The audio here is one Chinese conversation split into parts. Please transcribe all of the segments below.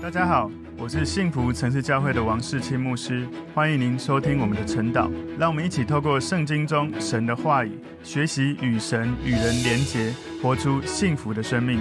大家好，我是幸福城市教会的王世清牧师，欢迎您收听我们的晨祷。让我们一起透过圣经中神的话语，学习与神与人连结，活出幸福的生命。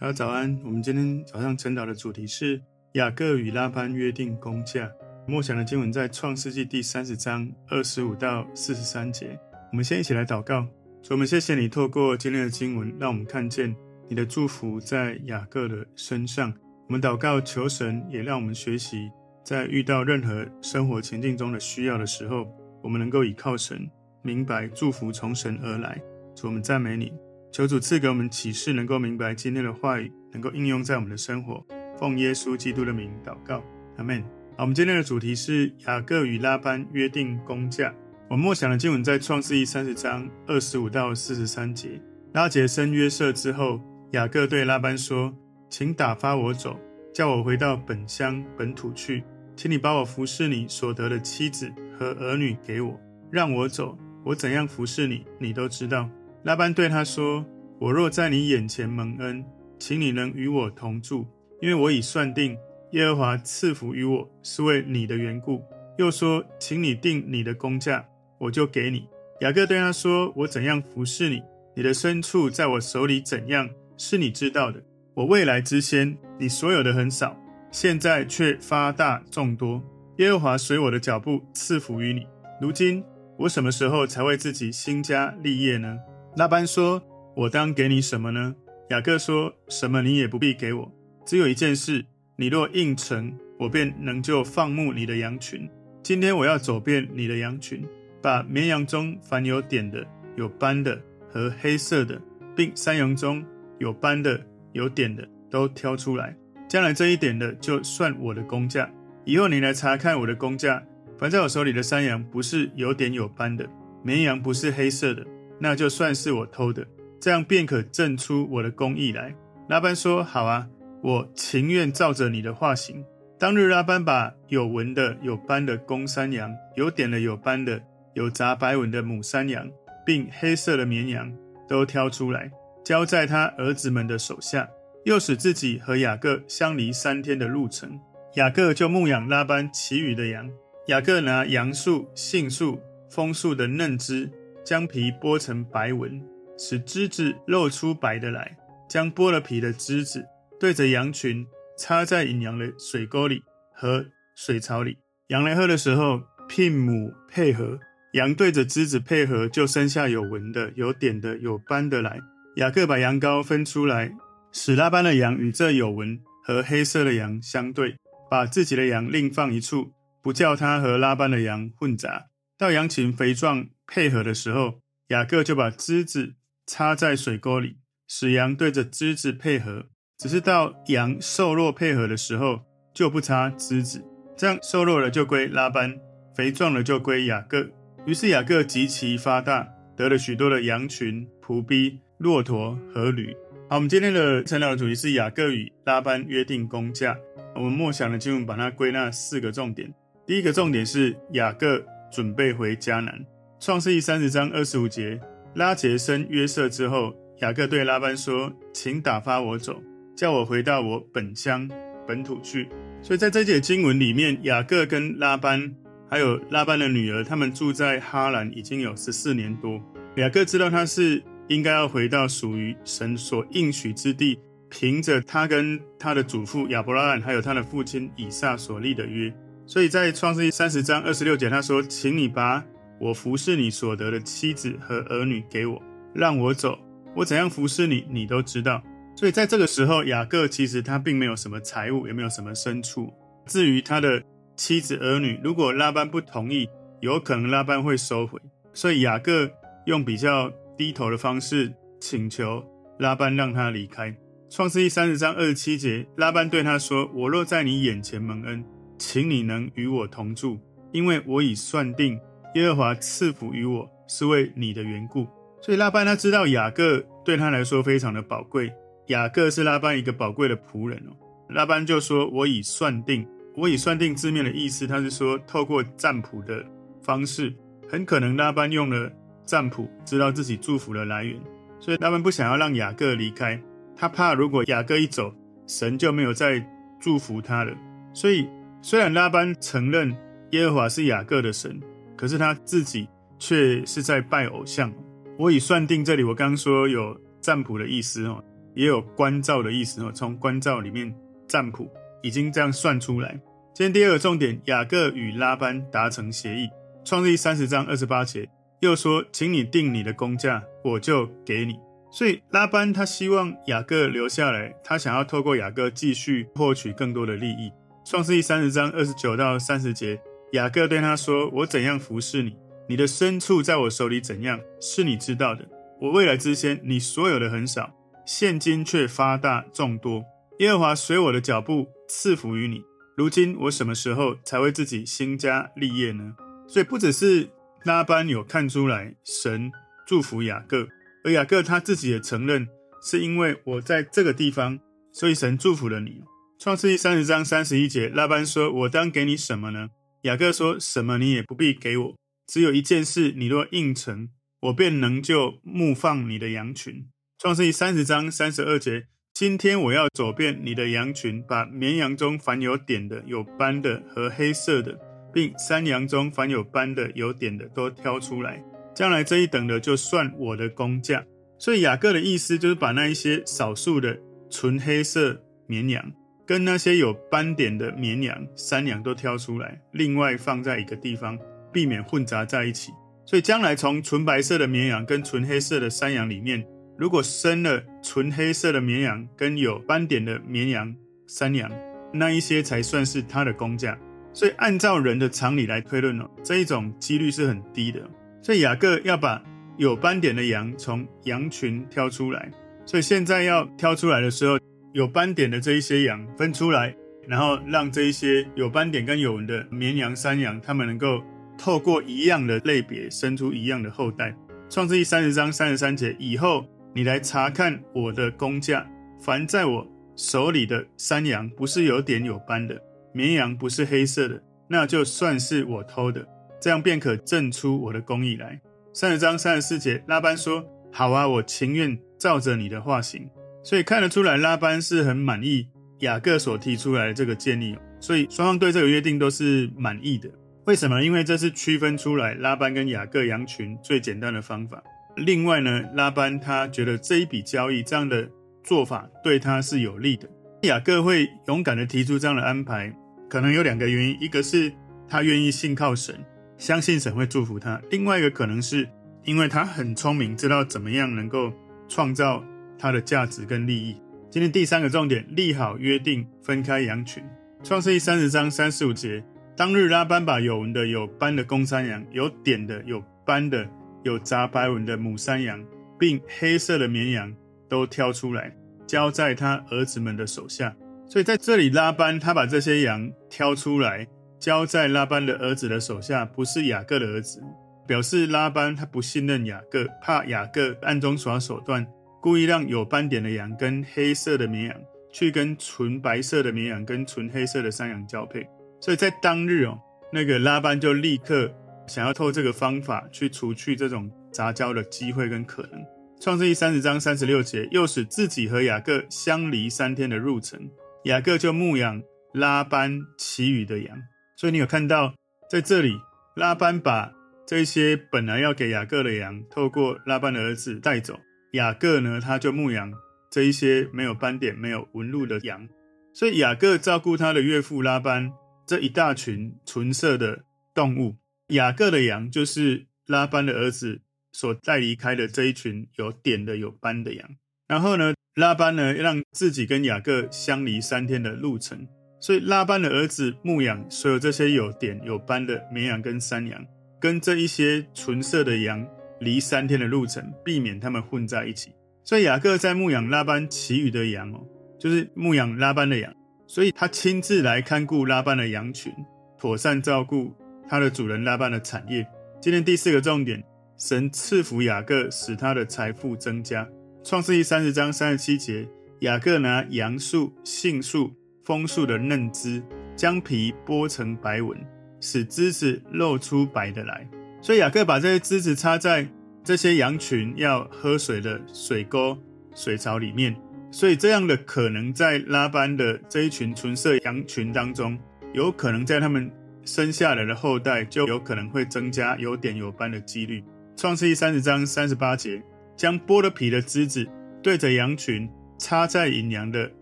大家早安，我们今天早上晨祷的主题是雅各与拉班约定工价。默想的经文在创世纪第三十章二十五到四十三节。我们先一起来祷告，主，我们谢谢你透过今天的经文，让我们看见。你的祝福在雅各的身上，我们祷告求神也让我们学习，在遇到任何生活情境中的需要的时候，我们能够倚靠神，明白祝福从神而来。主，我们赞美你，求主赐给我们启示，能够明白今天的话语，能够应用在我们的生活。奉耶稣基督的名祷告，阿门。好，我们今天的主题是雅各与拉班约定工价。我们默想的经文在创世记三十章二十五到四十三节。拉结生约瑟之后。雅各对拉班说：“请打发我走，叫我回到本乡本土去。请你把我服侍你所得的妻子和儿女给我，让我走。我怎样服侍你，你都知道。”拉班对他说：“我若在你眼前蒙恩，请你能与我同住，因为我已算定耶和华赐福于我是为你的缘故。”又说：“请你定你的工价，我就给你。”雅各对他说：“我怎样服侍你，你的牲畜在我手里怎样。”是你知道的。我未来之先，你所有的很少，现在却发大众多。耶和华随我的脚步赐福于你。如今我什么时候才为自己兴家立业呢？拉班说：“我当给你什么呢？”雅各说：“什么你也不必给我，只有一件事，你若应承，我便能就放牧你的羊群。今天我要走遍你的羊群，把绵羊中凡有点的、有斑的和黑色的，并山羊中。”有斑的、有点的都挑出来，将来这一点的就算我的工价。以后你来查看我的工价，凡在我手里的山羊不是有点有斑的，绵羊不是黑色的，那就算是我偷的，这样便可证出我的工艺来。拉班说：“好啊，我情愿照着你的画行。”当日拉班把有纹的、有斑的公山羊，有点的、有斑的、有杂白纹的母山羊，并黑色的绵羊都挑出来。交在他儿子们的手下，又使自己和雅各相离三天的路程。雅各就牧养拉班其余的羊。雅各拿杨树、杏树、枫树的嫩枝，将皮剥成白纹，使枝子露出白的来。将剥了皮的枝子对着羊群插在饮羊的水沟里和水槽里。羊来喝的时候，牝母配合，羊对着枝子配合，就生下有纹的、有点的、有斑的来。雅各把羊羔分出来，使拉班的羊与这有纹和黑色的羊相对，把自己的羊另放一处，不叫他和拉班的羊混杂。到羊群肥壮配合的时候，雅各就把枝子插在水沟里，使羊对着枝子配合。只是到羊瘦弱配合的时候，就不插枝子。这样瘦弱了就归拉班，肥壮了就归雅各。于是雅各极其发大，得了许多的羊群、仆婢。骆驼和驴。好，我们今天的晨祷的主题是雅各与拉班约定工价。我们默想的经文把它归纳四个重点。第一个重点是雅各准备回迦南。创世记三十章二十五节，拉结生约瑟之后，雅各对拉班说：“请打发我走，叫我回到我本乡本土去。”所以在这节经文里面，雅各跟拉班还有拉班的女儿，他们住在哈兰已经有十四年多。雅各知道他是。应该要回到属于神所应许之地，凭着他跟他的祖父亚伯拉罕，还有他的父亲以撒所立的约。所以在创世记三十章二十六节，他说：“请你把我服侍你所得的妻子和儿女给我，让我走。我怎样服侍你，你都知道。”所以在这个时候，雅各其实他并没有什么财物，也没有什么牲畜。至于他的妻子儿女，如果拉班不同意，有可能拉班会收回。所以雅各用比较。低头的方式请求拉班让他离开。创世记三十章二十七节，拉班对他说：“我若在你眼前蒙恩，请你能与我同住，因为我已算定耶和华赐福于我是为你的缘故。”所以拉班他知道雅各对他来说非常的宝贵，雅各是拉班一个宝贵的仆人哦。拉班就说：“我已算定，我已算定。”字面的意思，他是说透过占卜的方式，很可能拉班用了。占卜知道自己祝福的来源，所以他们不想要让雅各离开。他怕如果雅各一走，神就没有再祝福他了。所以，虽然拉班承认耶和华是雅各的神，可是他自己却是在拜偶像。我已算定这里，我刚刚说有占卜的意思哦，也有关照的意思哦。从关照里面占卜，已经这样算出来。今天第二个重点，雅各与拉班达成协议。创世记三十章二十八节又说：“请你定你的工价，我就给你。”所以拉班他希望雅各留下来，他想要透过雅各继续获取更多的利益。创世记三十章二十九到三十节，雅各对他说：“我怎样服侍你，你的牲畜在我手里怎样，是你知道的。我未来之先，你所有的很少，现今却发大众多。耶和华随我的脚步赐福于你。如今我什么时候才为自己兴家立业呢？”所以不只是拉班有看出来神祝福雅各。而雅各他自己也承认，是因为我在这个地方，所以神祝福了你。创世记三十章三十一节，拉班说：“我当给你什么呢？”雅各说：“什么你也不必给我，只有一件事，你若应承，我便能就牧放你的羊群。”创世记三十章三十二节，今天我要走遍你的羊群，把绵羊中凡有点的、有斑的和黑色的，并山羊中凡有斑的、有点的，都挑出来。将来这一等的就算我的工价，所以雅各的意思就是把那一些少数的纯黑色绵羊，跟那些有斑点的绵羊、山羊都挑出来，另外放在一个地方，避免混杂在一起。所以将来从纯白色的绵羊跟纯黑色的山羊里面，如果生了纯黑色的绵羊跟有斑点的绵羊、山羊，那一些才算是他的工价。所以按照人的常理来推论哦，这一种几率是很低的。所以雅各要把有斑点的羊从羊群挑出来，所以现在要挑出来的时候，有斑点的这一些羊分出来，然后让这一些有斑点跟有纹的绵羊、山羊，它们能够透过一样的类别生出一样的后代。创世记三十章三十三节以后，你来查看我的工价，凡在我手里的山羊不是有点有斑的，绵羊不是黑色的，那就算是我偷的。这样便可证出我的公义来。三十章三十四节，拉班说：“好啊，我情愿照着你的话行。”所以看得出来，拉班是很满意雅各所提出来的这个建议，所以双方对这个约定都是满意的。为什么？因为这是区分出来拉班跟雅各羊群最简单的方法。另外呢，拉班他觉得这一笔交易这样的做法对他是有利的。雅各会勇敢的提出这样的安排，可能有两个原因：一个是他愿意信靠神。相信神会祝福他。另外一个可能是，因为他很聪明，知道怎么样能够创造他的价值跟利益。今天第三个重点，立好约定，分开羊群。创世记三十章三十五节，当日拉班把有纹的、有斑的公山羊，有点的、有斑的、有杂白纹的母山羊，并黑色的绵羊都挑出来，交在他儿子们的手下。所以在这里，拉班他把这些羊挑出来。交在拉班的儿子的手下，不是雅各的儿子，表示拉班他不信任雅各，怕雅各暗中耍手段，故意让有斑点的羊跟黑色的绵羊去跟纯白色的绵羊跟纯黑色的山羊交配。所以在当日哦，那个拉班就立刻想要透这个方法去除去这种杂交的机会跟可能。创世记三十章三十六节，又使自己和雅各相离三天的路程，雅各就牧养拉班其余的羊。所以你有看到，在这里拉班把这些本来要给雅各的羊，透过拉班的儿子带走。雅各呢，他就牧养这一些没有斑点、没有纹路的羊。所以雅各照顾他的岳父拉班这一大群纯色的动物。雅各的羊就是拉班的儿子所带离开的这一群有点的、有斑的羊。然后呢，拉班呢让自己跟雅各相离三天的路程。所以拉班的儿子牧养所有这些有点有斑的绵羊跟山羊，跟这一些纯色的羊离三天的路程，避免他们混在一起。所以雅各在牧养拉班其余的羊哦，就是牧养拉班的羊，所以他亲自来看顾拉班的羊群，妥善照顾他的主人拉班的产业。今天第四个重点，神赐福雅各，使他的财富增加。创世记三十章三十七节，雅各拿杨树、杏树。枫树的嫩枝，将皮剥成白纹，使枝子露出白的来。所以雅各把这些枝子插在这些羊群要喝水的水沟、水槽里面，所以这样的可能在拉班的这一群纯色羊群当中，有可能在他们生下来的后代就有可能会增加有点有斑的几率。创世记三十章三十八节，将剥了皮的枝子对着羊群插在饮羊的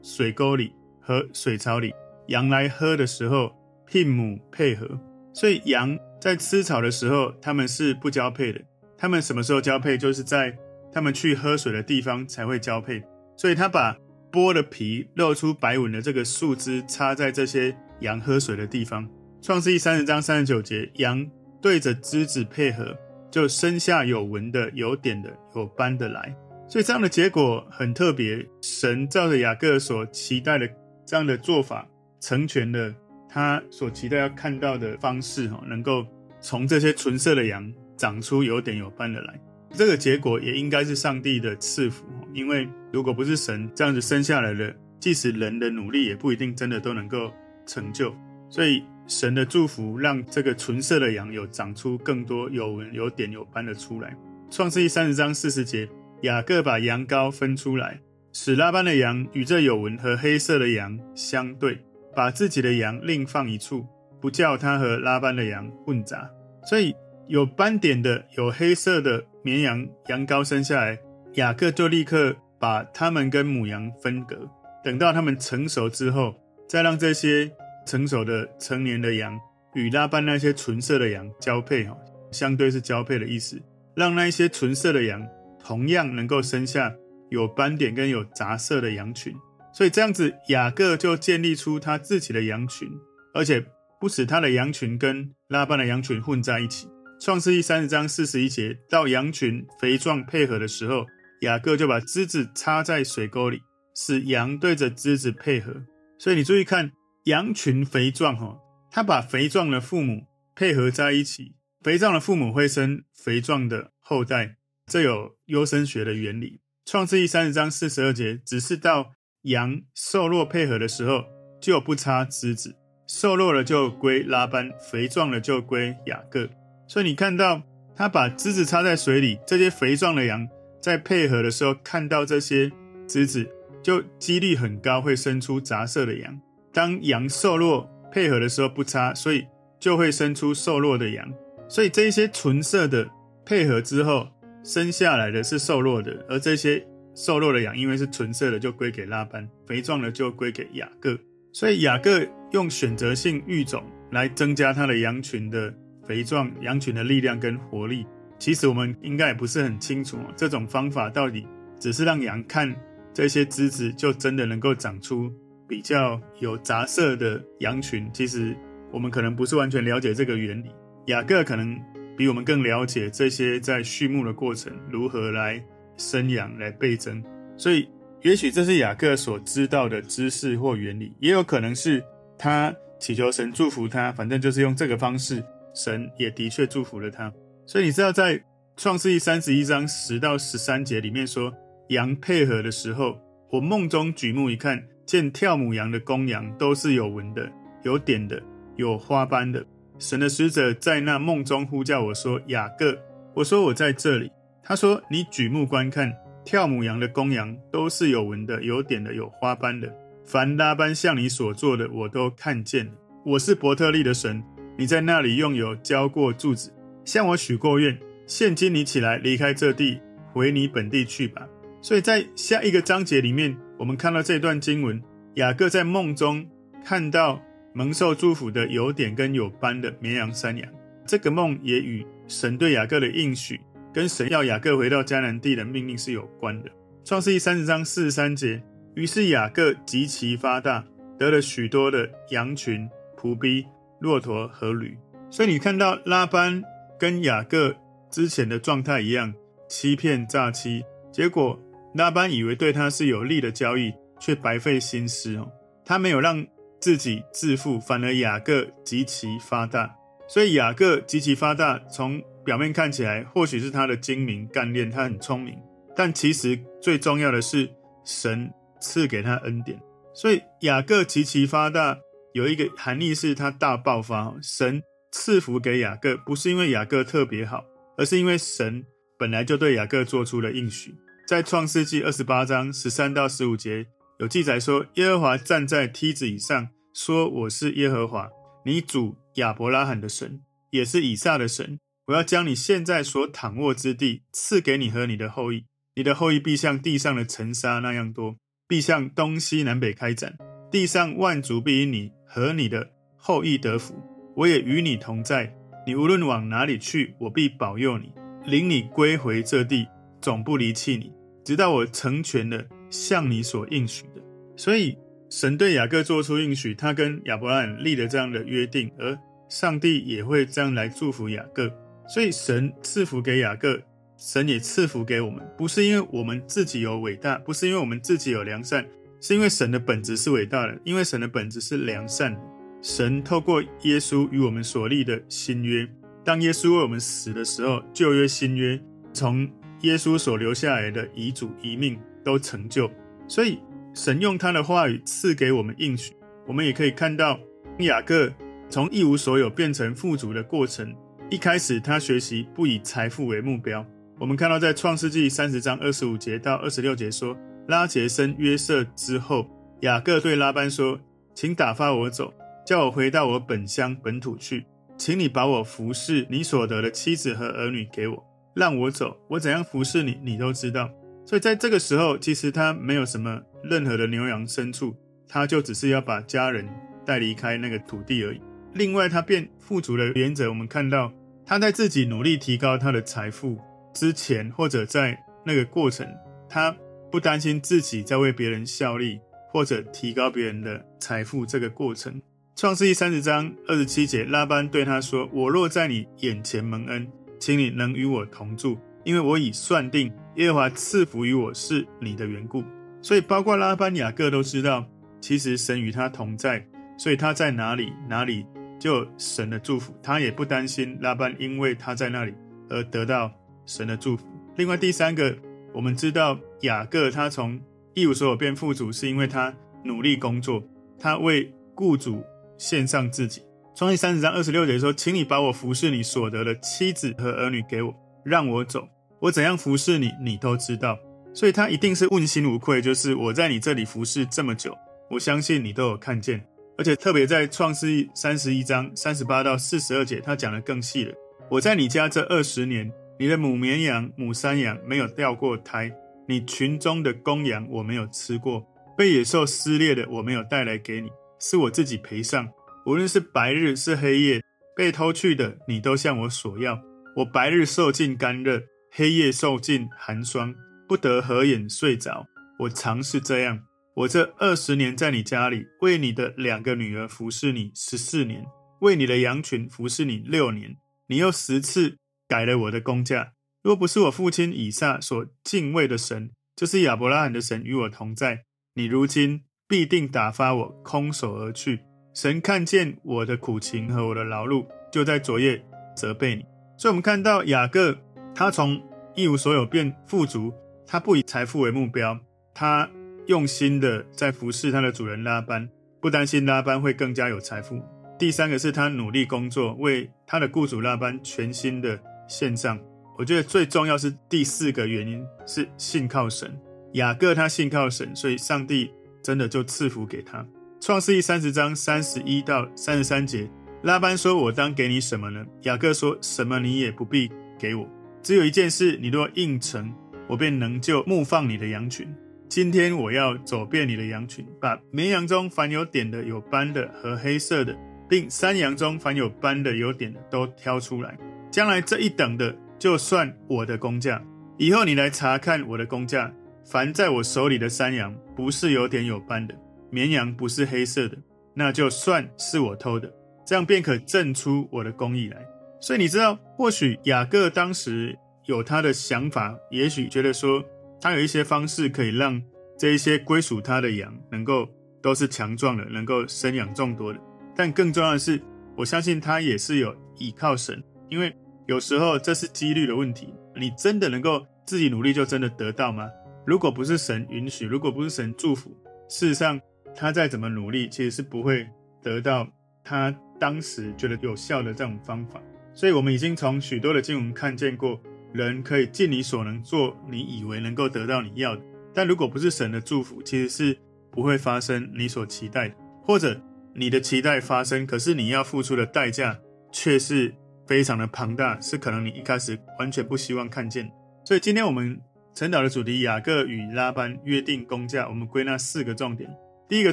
水沟里和水槽里，羊来喝的时候，牝母配合。所以羊在吃草的时候，他们是不交配的。他们什么时候交配？就是在他们去喝水的地方才会交配。所以他把剥了皮、露出白纹的这个树枝插在这些羊喝水的地方。创世记三十章三十九节，羊对着枝子配合。就生下有纹的、有点的、有斑的来，所以这样的结果很特别。神照着雅各所期待的这样的做法，成全了他所期待要看到的方式，哈，能够从这些纯色的羊长出有点有斑的来。这个结果也应该是上帝的赐福，因为如果不是神这样子生下来的，即使人的努力也不一定真的都能够成就。所以。神的祝福让这个纯色的羊有长出更多有纹、有点、有斑的出来。创世记三十章四十节，雅各把羊羔分出来，使拉班的羊与这有纹和黑色的羊相对，把自己的羊另放一处，不叫他和拉班的羊混杂。所以有斑点的、有黑色的绵羊羊羔生下来，雅各就立刻把他们跟母羊分隔，等到他们成熟之后，再让这些。成熟的成年的羊与拉班那些纯色的羊交配，哈，相对是交配的意思，让那些纯色的羊同样能够生下有斑点跟有杂色的羊群。所以这样子，雅各就建立出他自己的羊群，而且不使他的羊群跟拉班的羊群混在一起。创世记三十章四十一节，到羊群肥壮配合的时候，雅各就把枝子插在水沟里，使羊对着枝子配合。所以你注意看。羊群肥壮，哈，他把肥壮的父母配合在一起，肥壮的父母会生肥壮的后代，这有优生学的原理。创世记三十章四十二节，只是到羊瘦弱配合的时候，就不插枝子，瘦弱了就归拉班，肥壮了就归雅各。所以你看到他把枝子插在水里，这些肥壮的羊在配合的时候，看到这些枝子，就几率很高会生出杂色的羊。当羊瘦弱配合的时候不插，所以就会生出瘦弱的羊。所以这一些纯色的配合之后生下来的是瘦弱的，而这些瘦弱的羊因为是纯色的，就归给拉班；肥壮的就归给雅各。所以雅各用选择性育种来增加他的羊群的肥壮、羊群的力量跟活力。其实我们应该也不是很清楚，这种方法到底只是让羊看这些枝子，就真的能够长出。比较有杂色的羊群，其实我们可能不是完全了解这个原理。雅各可能比我们更了解这些在畜牧的过程如何来生养、来倍增，所以也许这是雅各所知道的知识或原理，也有可能是他祈求神祝福他，反正就是用这个方式，神也的确祝福了他。所以你知道，在创世记三十一章十到十三节里面说，羊配合的时候，我梦中举目一看。见跳母羊的公羊都是有纹的、有点的、有花斑的。神的使者在那梦中呼叫我说：“雅各。”我说：“我在这里。”他说：“你举目观看，跳母羊的公羊都是有纹的、有点的、有花斑的。凡拉班向你所做的，我都看见了。我是伯特利的神，你在那里用油浇过柱子，向我许过愿。现今你起来离开这地，回你本地去吧。”所以在下一个章节里面。我们看到这段经文，雅各在梦中看到蒙受祝福的有点跟有斑的绵羊、山羊。这个梦也与神对雅各的应许，跟神要雅各回到迦南地的命令是有关的。创世记三十章四十三节，于是雅各极其发大，得了许多的羊群、仆婢、骆驼和驴。所以你看到拉班跟雅各之前的状态一样，欺骗诈欺，结果。拉班以为对他是有利的交易，却白费心思哦。他没有让自己致富，反而雅各极其发大。所以雅各极其发大，从表面看起来或许是他的精明干练，他很聪明。但其实最重要的是神赐给他恩典。所以雅各极其发大有一个含义是他大爆发。神赐福给雅各，不是因为雅各特别好，而是因为神本来就对雅各做出了应许。在创世纪二十八章十三到十五节有记载说，耶和华站在梯子以上，说：“我是耶和华，你主亚伯拉罕的神，也是以撒的神。我要将你现在所躺卧之地赐给你和你的后裔，你的后裔必像地上的尘沙那样多，必向东西南北开展。地上万族必因你和你的后裔得福。我也与你同在，你无论往哪里去，我必保佑你。”领你归回这地，总不离弃你，直到我成全了向你所应许的。所以，神对雅各做出应许，他跟亚伯拉罕立了这样的约定，而上帝也会这样来祝福雅各。所以，神赐福给雅各，神也赐福给我们，不是因为我们自己有伟大，不是因为我们自己有良善，是因为神的本质是伟大的，因为神的本质是良善的。神透过耶稣与我们所立的新约。当耶稣为我们死的时候，旧约、新约从耶稣所留下来的遗嘱、遗命都成就。所以，神用他的话语赐给我们应许。我们也可以看到雅各从一无所有变成富足的过程。一开始，他学习不以财富为目标。我们看到在创世纪三十章二十五节到二十六节说，拉杰生约瑟之后，雅各对拉班说：“请打发我走，叫我回到我本乡本土去。”请你把我服侍你所得的妻子和儿女给我，让我走。我怎样服侍你，你都知道。所以在这个时候，其实他没有什么任何的牛羊牲畜，他就只是要把家人带离开那个土地而已。另外，他变富足的原则，我们看到他在自己努力提高他的财富之前，或者在那个过程，他不担心自己在为别人效力，或者提高别人的财富这个过程。创世记三十章二十七节，拉班对他说：“我若在你眼前蒙恩，请你能与我同住，因为我已算定耶和华赐福于我是你的缘故。”所以，包括拉班、雅各都知道，其实神与他同在，所以他在哪里，哪里就有神的祝福。他也不担心拉班因为他在那里而得到神的祝福。另外，第三个，我们知道雅各他从一无所有变富足，是因为他努力工作，他为雇主。献上自己。创世三十章二十六节说：“请你把我服侍你所得的妻子和儿女给我，让我走。我怎样服侍你，你都知道。所以他一定是问心无愧。就是我在你这里服侍这么久，我相信你都有看见。而且特别在创世三十一章三十八到四十二节，他讲得更细了。我在你家这二十年，你的母绵羊、母山羊没有掉过胎，你群中的公羊我没有吃过，被野兽撕裂的我没有带来给你。”是我自己赔上，无论是白日是黑夜，被偷去的，你都向我索要。我白日受尽干热，黑夜受尽寒霜，不得合眼睡着。我常是这样。我这二十年在你家里，为你的两个女儿服侍你十四年，为你的羊群服侍你六年。你又十次改了我的工价。若不是我父亲以撒所敬畏的神，就是亚伯拉罕的神与我同在，你如今。必定打发我空手而去。神看见我的苦情和我的劳碌，就在昨夜责备你。所以，我们看到雅各，他从一无所有变富足，他不以财富为目标，他用心的在服侍他的主人拉班，不担心拉班会更加有财富。第三个是他努力工作，为他的雇主拉班全心的献上。我觉得最重要是第四个原因是信靠神。雅各他信靠神，所以上帝。真的就赐福给他。创世记三十章三十一到三十三节，拉班说：“我当给你什么呢？”雅各说：“什么你也不必给我，只有一件事，你若应承，我便能就牧放你的羊群。今天我要走遍你的羊群，把绵羊中凡有点的、有斑的和黑色的，并山羊中凡有斑的、有点的都挑出来。将来这一等的，就算我的工价。以后你来查看我的工价。”凡在我手里的山羊，不是有点有斑的；绵羊不是黑色的，那就算是我偷的，这样便可证出我的公义来。所以你知道，或许雅各当时有他的想法，也许觉得说他有一些方式可以让这一些归属他的羊能够都是强壮的，能够生养众多的。但更重要的是，我相信他也是有倚靠神，因为有时候这是几率的问题。你真的能够自己努力就真的得到吗？如果不是神允许，如果不是神祝福，事实上他再怎么努力，其实是不会得到他当时觉得有效的这种方法。所以，我们已经从许多的经文看见过，人可以尽你所能做你以为能够得到你要的。但如果不是神的祝福，其实是不会发生你所期待的，或者你的期待发生，可是你要付出的代价却是非常的庞大，是可能你一开始完全不希望看见。所以今天我们晨导的主题，雅各与拉班约定工价，我们归纳四个重点。第一个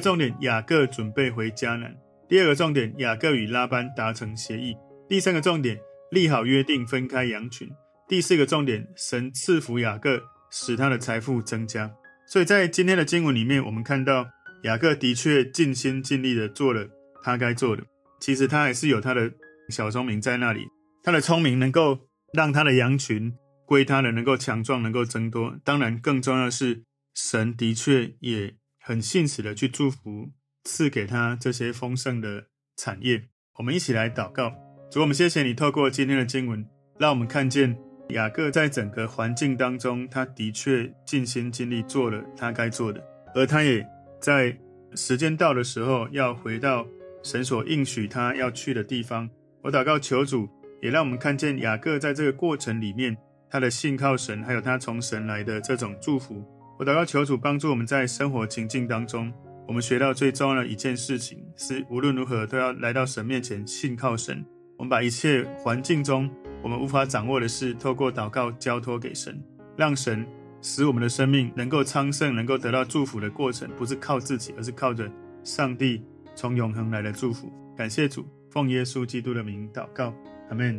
重点，雅各准备回迦南；第二个重点，雅各与拉班达成协议；第三个重点，立好约定分开羊群；第四个重点，神赐福雅各，使他的财富增加。所以在今天的经文里面，我们看到雅各的确尽心尽力的做了他该做的。其实他还是有他的小聪明在那里，他的聪明能够让他的羊群。归他的能够强壮，能够增多。当然，更重要的是，神的确也很信实的去祝福，赐给他这些丰盛的产业。我们一起来祷告，主，我们谢谢你透过今天的经文，让我们看见雅各在整个环境当中，他的确尽心尽力做了他该做的，而他也在时间到的时候要回到神所应许他要去的地方。我祷告求主，也让我们看见雅各在这个过程里面。他的信靠神，还有他从神来的这种祝福，我祷告求主帮助我们在生活情境当中，我们学到最重要的一件事情是，无论如何都要来到神面前信靠神。我们把一切环境中我们无法掌握的事，透过祷告交托给神，让神使我们的生命能够昌盛，能够得到祝福的过程，不是靠自己，而是靠着上帝从永恒来的祝福。感谢主，奉耶稣基督的名祷告，阿门。